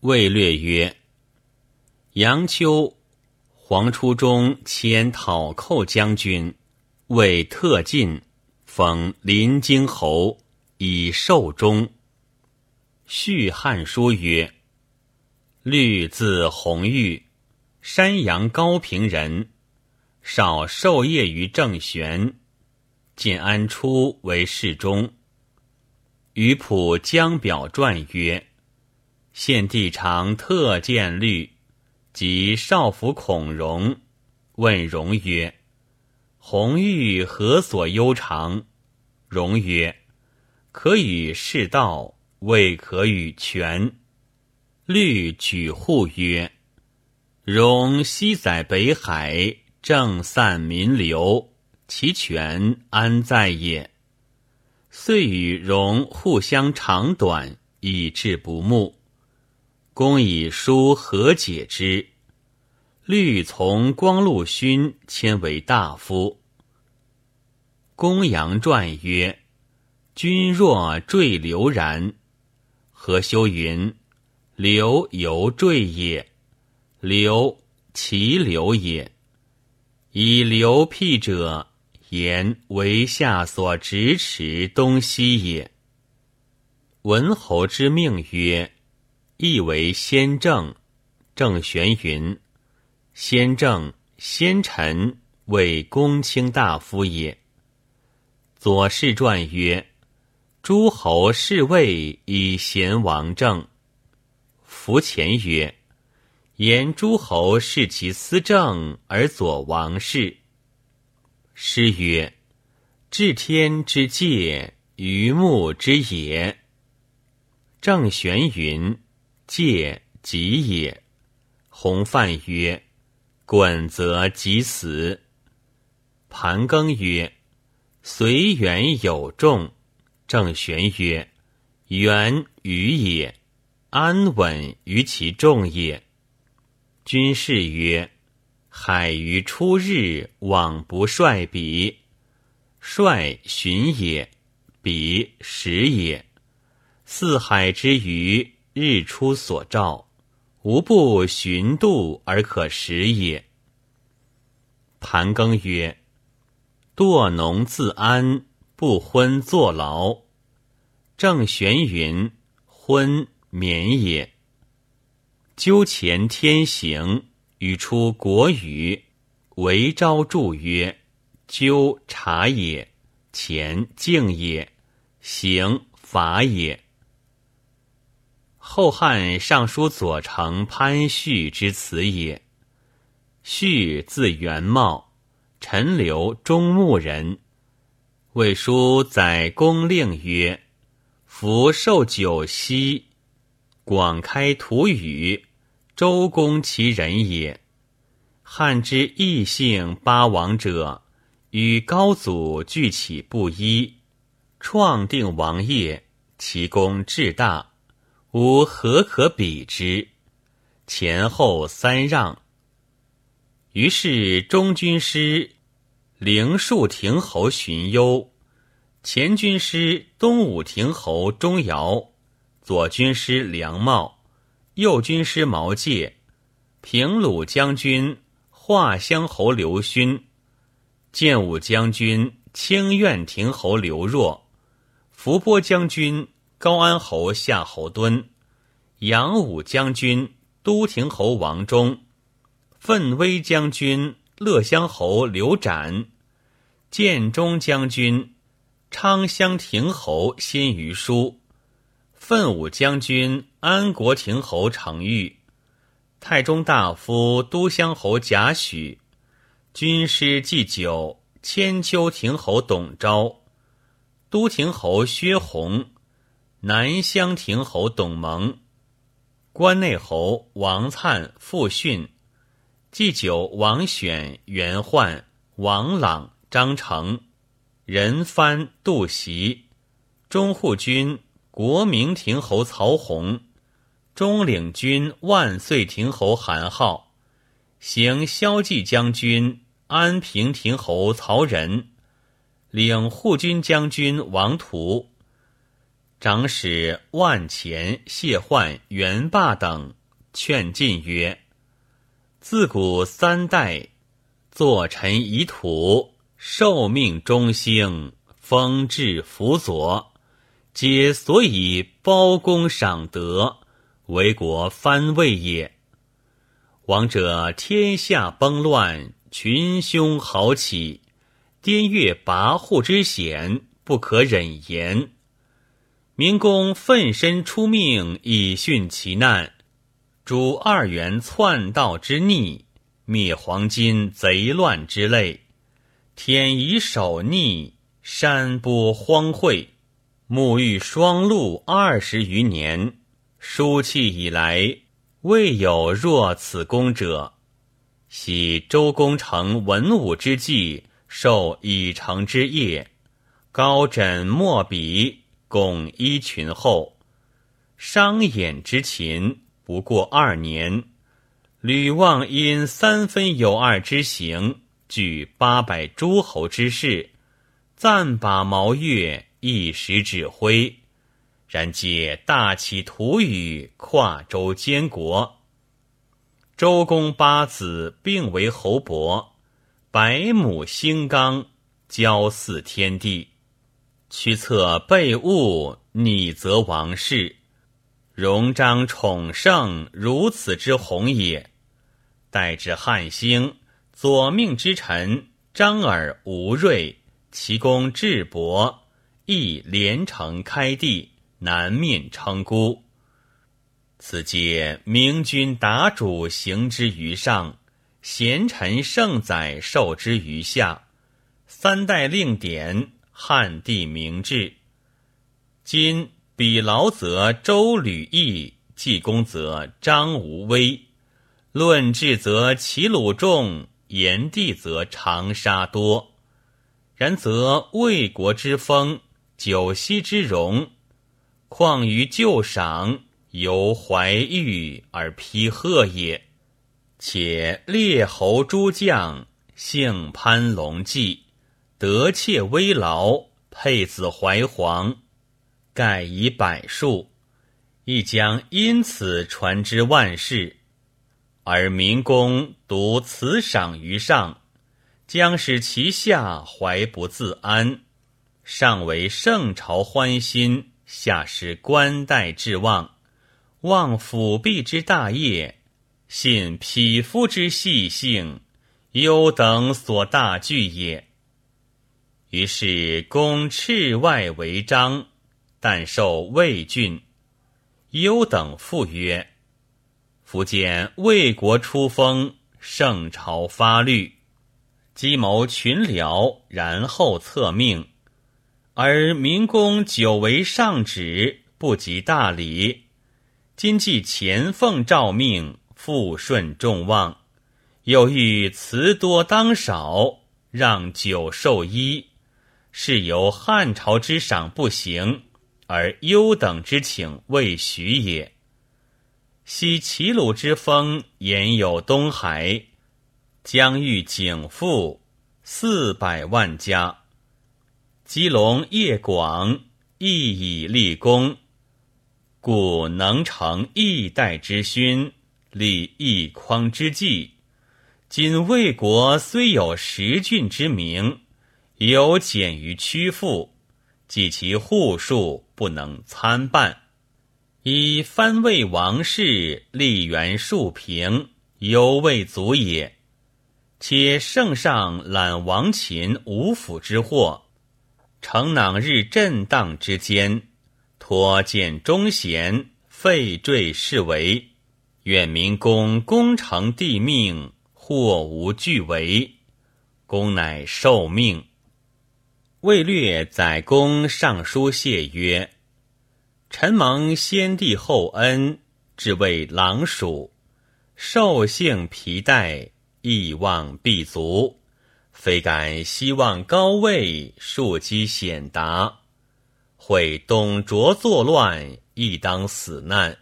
魏略曰：“杨秋，黄初中迁讨寇将军，为特进，封临京侯，以寿终。”续汉书曰：“律字弘玉，山阳高平人，少授业于郑玄。建安初为侍中。”于普江表传曰：“献帝常特见律，及少府孔融，问融曰：‘红玉何所悠长？’融曰：‘可与世道。’”未可与权。律举户曰：“容西载北海，正散民流，其权安在也？”遂与容互相长短，以致不睦。公以书和解之。律从光禄勋迁为大夫。公羊传曰：“君若坠流然。”何修云：“流犹坠也，流其流也。以流辟者，言为下所咫尺东西也。文侯之命曰：亦为先正。正玄云：先正先臣为公卿大夫也。左氏传曰。”诸侯侍卫以贤王政。夫前曰：“言诸侯视其私政而佐王室。”诗曰：“治天之戒，于木之也。”郑玄云：“戒己也。”洪范曰：“滚则即死。”盘庚曰：“随缘有众。”郑玄曰：“缘与也，安稳于其众也。”君士曰：“海于初日，往不率彼。率寻也，彼食也。四海之鱼，日出所照，无不循度而可食也。”盘庚曰：“惰农自安。”不昏坐牢，正玄云：昏免也。纠前天行，语出国语，为昭著曰：纠察也，前静也，行法也。后汉尚书左丞潘旭之词也。旭字元茂，陈留中牟人。魏书载公令曰：“夫受九锡，广开土宇，周公其人也。汉之异姓八王者，与高祖俱起不一，创定王业，其功至大，吾何可比之？前后三让。于是中军师。”灵树亭侯荀攸，前军师东武亭侯钟繇，左军师梁茂，右军师毛玠，平鲁将军华乡侯刘勋，建武将军清苑亭侯刘若，伏波将军高安侯夏侯惇，扬武将军都亭侯王忠，奋威将军。乐乡侯刘展，建中将军昌乡亭侯辛于书，奋武将军安国亭侯程昱，太中大夫都乡侯贾诩，军师祭酒千秋亭侯董昭，都亭侯薛弘，南乡亭侯董蒙，关内侯王粲、傅训。祭酒王选、袁焕、王朗、张成、任蕃、杜袭，中护军国明亭侯曹洪，中领军万岁亭侯韩浩，行骁骑将军安平亭侯曹仁，领护军将军王图，长史万钱、谢焕、元霸等劝进曰：“自古三代，坐臣以土，受命中兴，封至辅佐，皆所以包公赏德，为国藩位也。王者天下崩乱，群凶豪起，滇越跋扈之险，不可忍言。”明公奋身出命以殉其难，诛二元篡道之逆，灭黄金贼乱之类。天以守逆，山波荒秽，沐浴霜露二十余年，书契以来，未有若此功者。喜周公成文武之际，受以成之业，高枕墨笔。共一群后，商衍之秦不过二年，吕望因三分有二之行，举八百诸侯之势，暂把毛月一时指挥，然借大起土宇，跨州监国。周公八子并为侯伯，百亩兴冈，交祀天地。驱策备物，拟则王室，荣章宠盛，如此之宏也。待至汉兴，左命之臣张耳、吴瑞，其功至博，亦连城开地，南面称孤。此皆明君达主行之于上，贤臣圣宰受之于下，三代令典。汉帝明志，今比劳则周吕义，济公则张无威，论治则齐鲁众，炎帝则长沙多。然则魏国之风，九锡之荣，况于旧赏，由怀玉而披贺也。且列侯诸将，姓潘龙纪。得妾微劳，配子怀皇，盖以百数，亦将因此传之万世。而民公独此赏于上，将使其下怀不自安。上为圣朝欢心，下失官代至望，望辅弼之大业，信匹夫之细性，优等所大惧也。于是公赤外为章，但受魏郡。优等复曰：“福建魏国出封，圣朝发律，积谋群僚，然后策命。而民公久为上旨，不及大礼。今既前奉诏命，复顺众望，又欲辞多当少，让久受衣。”是由汉朝之赏不行，而优等之请未许也。昔齐鲁之风言有东海，疆域景富，四百万家。基隆业广，亦以立功，故能成一代之勋，立一匡之绩。今魏国虽有十郡之名。有减于屈父，即其户数不能参半，以藩魏王室立元数平，犹未足也。且圣上揽王秦五府之祸，承囊日震荡之间，托见忠贤，废坠是为，愿民公功成帝命，或无惧为，公乃受命。魏略载公上书谢曰：“臣蒙先帝厚恩，至为狼鼠，兽性皮带，意望必足。非敢希望高位，庶几显达。会董卓作乱，亦当死难，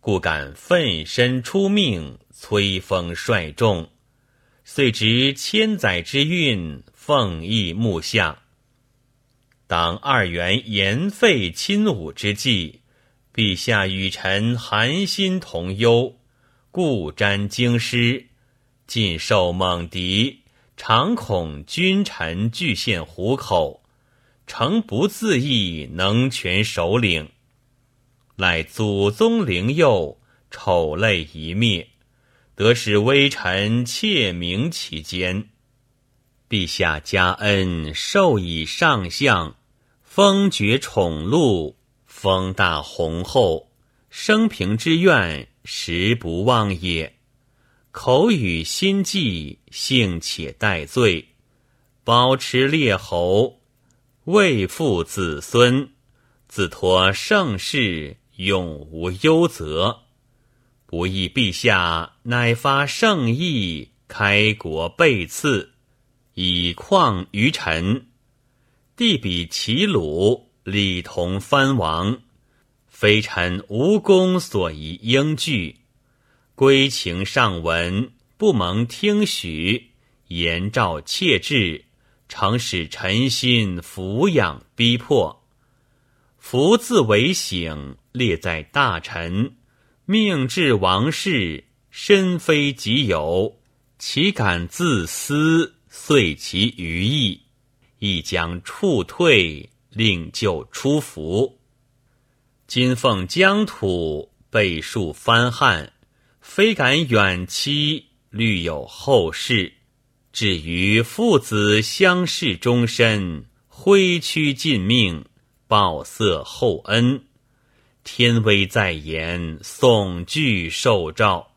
故敢奋身出命，催风率众，遂执千载之运，奉义幕下。”当二元言废亲武之际，陛下与臣寒心同忧，故瞻京师，尽受猛敌，常恐君臣俱陷虎口，诚不自意能全首领，赖祖宗灵佑，丑类一灭，得使微臣窃明其间。陛下加恩，授以上相。封爵宠禄，封大弘厚，生平之愿，实不忘也。口语心计，幸且待罪，保持列侯，未负子孙，自托盛世，永无忧责。不意陛下乃发圣意，开国备赐，以况于臣。地比齐鲁，礼同藩王，非臣无功所宜应据。归情上闻，不蒙听许，言诏切制，常使臣心俯仰逼迫。福自为省，列在大臣，命至王室，身非己有，岂敢自私，遂其余意。亦将处退，令就出服。今奉疆土，备数藩汉，非敢远期，虑有后事。至于父子相视终身，挥躯尽命，报色厚恩。天威在言，悚惧受诏。